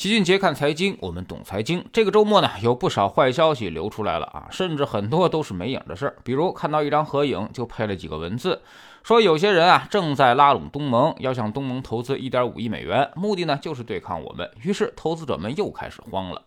齐俊杰看财经，我们懂财经。这个周末呢，有不少坏消息流出来了啊，甚至很多都是没影的事儿。比如看到一张合影，就配了几个文字，说有些人啊正在拉拢东盟，要向东盟投资一点五亿美元，目的呢就是对抗我们。于是投资者们又开始慌了。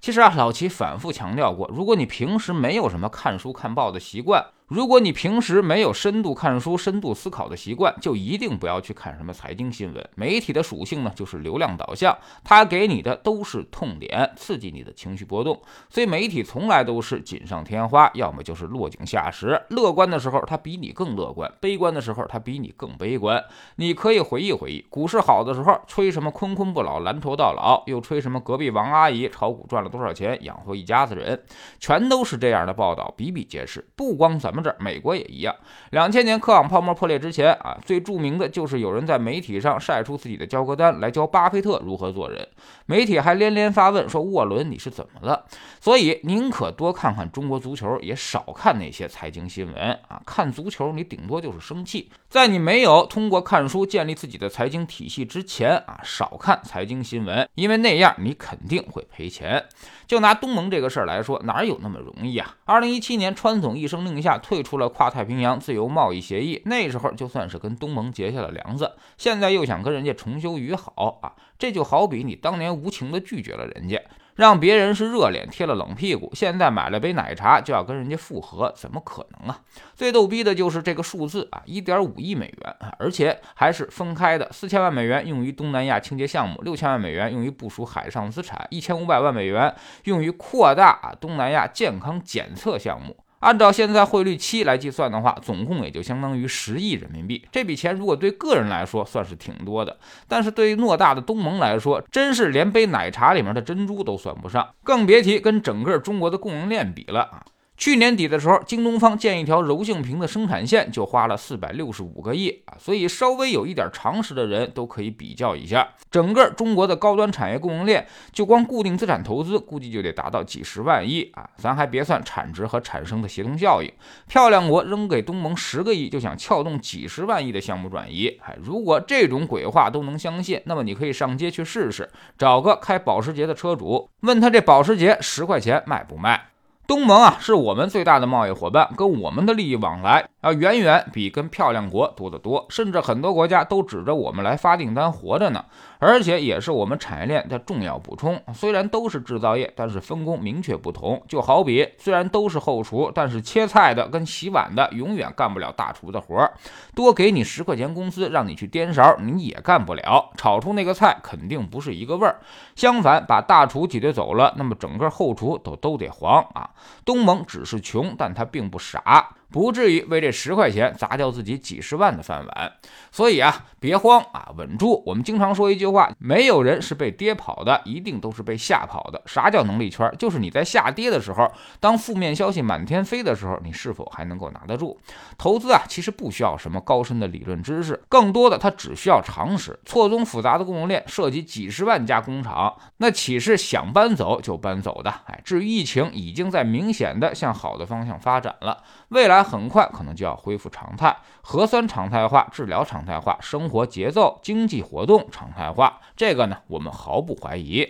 其实啊，老齐反复强调过，如果你平时没有什么看书看报的习惯。如果你平时没有深度看书、深度思考的习惯，就一定不要去看什么财经新闻。媒体的属性呢，就是流量导向，它给你的都是痛点，刺激你的情绪波动。所以媒体从来都是锦上添花，要么就是落井下石。乐观的时候，它比你更乐观；悲观的时候，他比你更悲观。你可以回忆回忆，股市好的时候吹什么坤坤不老、蓝筹到老，又吹什么隔壁王阿姨炒股赚了多少钱，养活一家子人，全都是这样的报道，比比皆是。不光咱们。这儿美国也一样。两千年科网泡沫破裂之前啊，最著名的就是有人在媒体上晒出自己的交割单来教巴菲特如何做人，媒体还连连发问说：“沃伦你是怎么了？”所以宁可多看看中国足球，也少看那些财经新闻啊。看足球你顶多就是生气。在你没有通过看书建立自己的财经体系之前啊，少看财经新闻，因为那样你肯定会赔钱。就拿东盟这个事儿来说，哪有那么容易啊？二零一七年，川总一声令下退出了跨太平洋自由贸易协议，那时候就算是跟东盟结下了梁子，现在又想跟人家重修于好啊，这就好比你当年无情的拒绝了人家。让别人是热脸贴了冷屁股，现在买了杯奶茶就要跟人家复合，怎么可能啊？最逗逼的就是这个数字啊，一点五亿美元，而且还是分开的，四千万美元用于东南亚清洁项目，六千万美元用于部署海上资产，一千五百万美元用于扩大啊东南亚健康检测项目。按照现在汇率七来计算的话，总共也就相当于十亿人民币。这笔钱如果对个人来说算是挺多的，但是对于偌大的东盟来说，真是连杯奶茶里面的珍珠都算不上，更别提跟整个中国的供应链比了啊！去年底的时候，京东方建一条柔性屏的生产线就花了四百六十五个亿啊，所以稍微有一点常识的人都可以比较一下，整个中国的高端产业供应链，就光固定资产投资，估计就得达到几十万亿啊，咱还别算产值和产生的协同效应。漂亮国扔给东盟十个亿，就想撬动几十万亿的项目转移，哎，如果这种鬼话都能相信，那么你可以上街去试试，找个开保时捷的车主，问他这保时捷十块钱卖不卖？东盟啊，是我们最大的贸易伙伴，跟我们的利益往来要远远比跟漂亮国多得多，甚至很多国家都指着我们来发订单活着呢。而且也是我们产业链的重要补充。虽然都是制造业，但是分工明确不同。就好比虽然都是后厨，但是切菜的跟洗碗的永远干不了大厨的活儿。多给你十块钱工资，让你去颠勺，你也干不了。炒出那个菜肯定不是一个味儿。相反，把大厨挤兑走了，那么整个后厨都都得黄啊。东盟只是穷，但他并不傻。不至于为这十块钱砸掉自己几十万的饭碗，所以啊，别慌啊，稳住。我们经常说一句话：没有人是被跌跑的，一定都是被吓跑的。啥叫能力圈？就是你在下跌的时候，当负面消息满天飞的时候，你是否还能够拿得住？投资啊，其实不需要什么高深的理论知识，更多的它只需要常识。错综复杂的供应链涉及几十万家工厂，那岂是想搬走就搬走的？哎，至于疫情，已经在明显的向好的方向发展了，未来。它很快可能就要恢复常态，核酸常态化，治疗常态化，生活节奏、经济活动常态化。这个呢，我们毫不怀疑。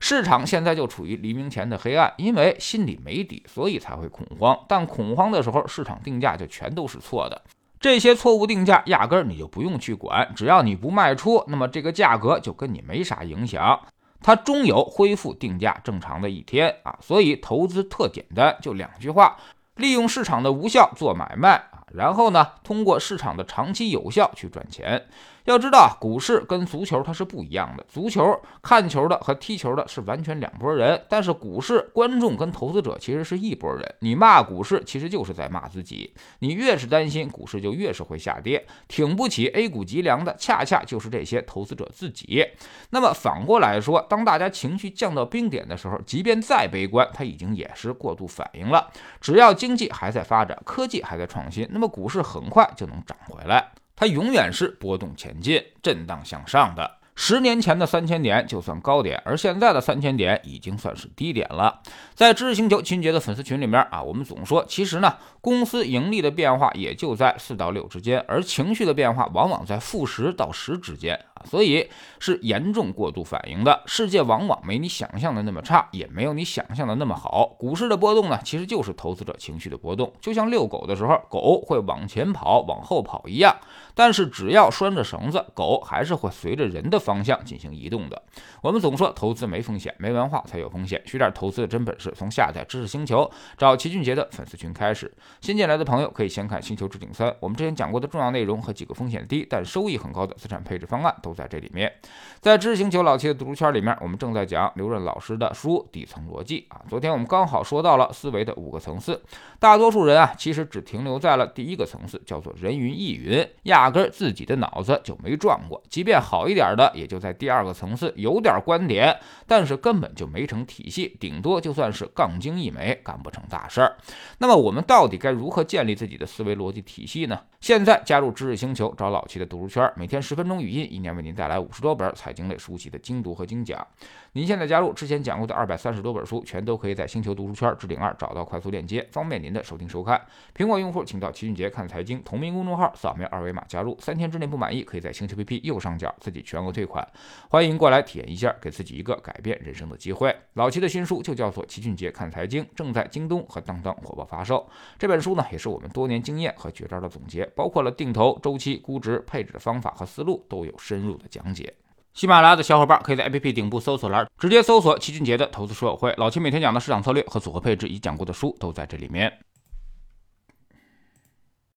市场现在就处于黎明前的黑暗，因为心里没底，所以才会恐慌。但恐慌的时候，市场定价就全都是错的。这些错误定价，压根儿你就不用去管，只要你不卖出，那么这个价格就跟你没啥影响。它终有恢复定价正常的一天啊！所以投资特简单，就两句话。利用市场的无效做买卖，然后呢，通过市场的长期有效去赚钱。要知道，股市跟足球它是不一样的。足球看球的和踢球的是完全两拨人，但是股市观众跟投资者其实是一拨人。你骂股市，其实就是在骂自己。你越是担心股市，就越是会下跌，挺不起 A 股脊梁的，恰恰就是这些投资者自己。那么反过来说，当大家情绪降到冰点的时候，即便再悲观，它已经也是过度反应了。只要经济还在发展，科技还在创新，那么股市很快就能涨回来。它永远是波动前进、震荡向上的。十年前的三千点就算高点，而现在的三千点已经算是低点了。在知识星球秦杰的粉丝群里面啊，我们总说，其实呢，公司盈利的变化也就在四到六之间，而情绪的变化往往在负十到十之间。所以是严重过度反应的。世界往往没你想象的那么差，也没有你想象的那么好。股市的波动呢，其实就是投资者情绪的波动，就像遛狗的时候，狗会往前跑、往后跑一样。但是只要拴着绳子，狗还是会随着人的方向进行移动的。我们总说投资没风险，没文化才有风险。学点投资的真本事，从下载知识星球找齐俊杰的粉丝群开始。新进来的朋友可以先看《星球置顶三》，我们之前讲过的重要内容和几个风险低但收益很高的资产配置方案都在这里面。在知识星球老七的读书圈里面，我们正在讲刘润老师的书《底层逻辑》啊。昨天我们刚好说到了思维的五个层次，大多数人啊其实只停留在了第一个层次，叫做人云亦云，压根自己的脑子就没转过。即便好一点的，也就在第二个层次有点观点，但是根本就没成体系，顶多就算是杠精一枚，干不成大事儿。那么我们到底该如何建立自己的思维逻辑体系呢？现在加入知识星球，找老七的读书圈，每天十分钟语音，一年为您带来五十多本财经类书籍的精读和精讲。您现在加入之前讲过的二百三十多本书，全都可以在星球读书圈置顶二找到快速链接，方便您的收听收看。苹果用户请到齐俊杰看财经同名公众号，扫描二维码加入，三天之内不满意，可以在星球 APP 右上角自己全额退款。欢迎过来体验一下，给自己一个改变人生的机会。老齐的新书就叫做《齐俊杰看财经》，正在京东和当当火爆发售。这本书呢，也是我们多年经验和绝招的总结，包括了定投、周期、估值、配置的方法和思路，都有深入的讲解。喜马拉雅的小伙伴可以在 APP 顶部搜索栏直接搜索齐俊杰的投资书友会，老齐每天讲的市场策略和组合配置以及讲过的书都在这里面。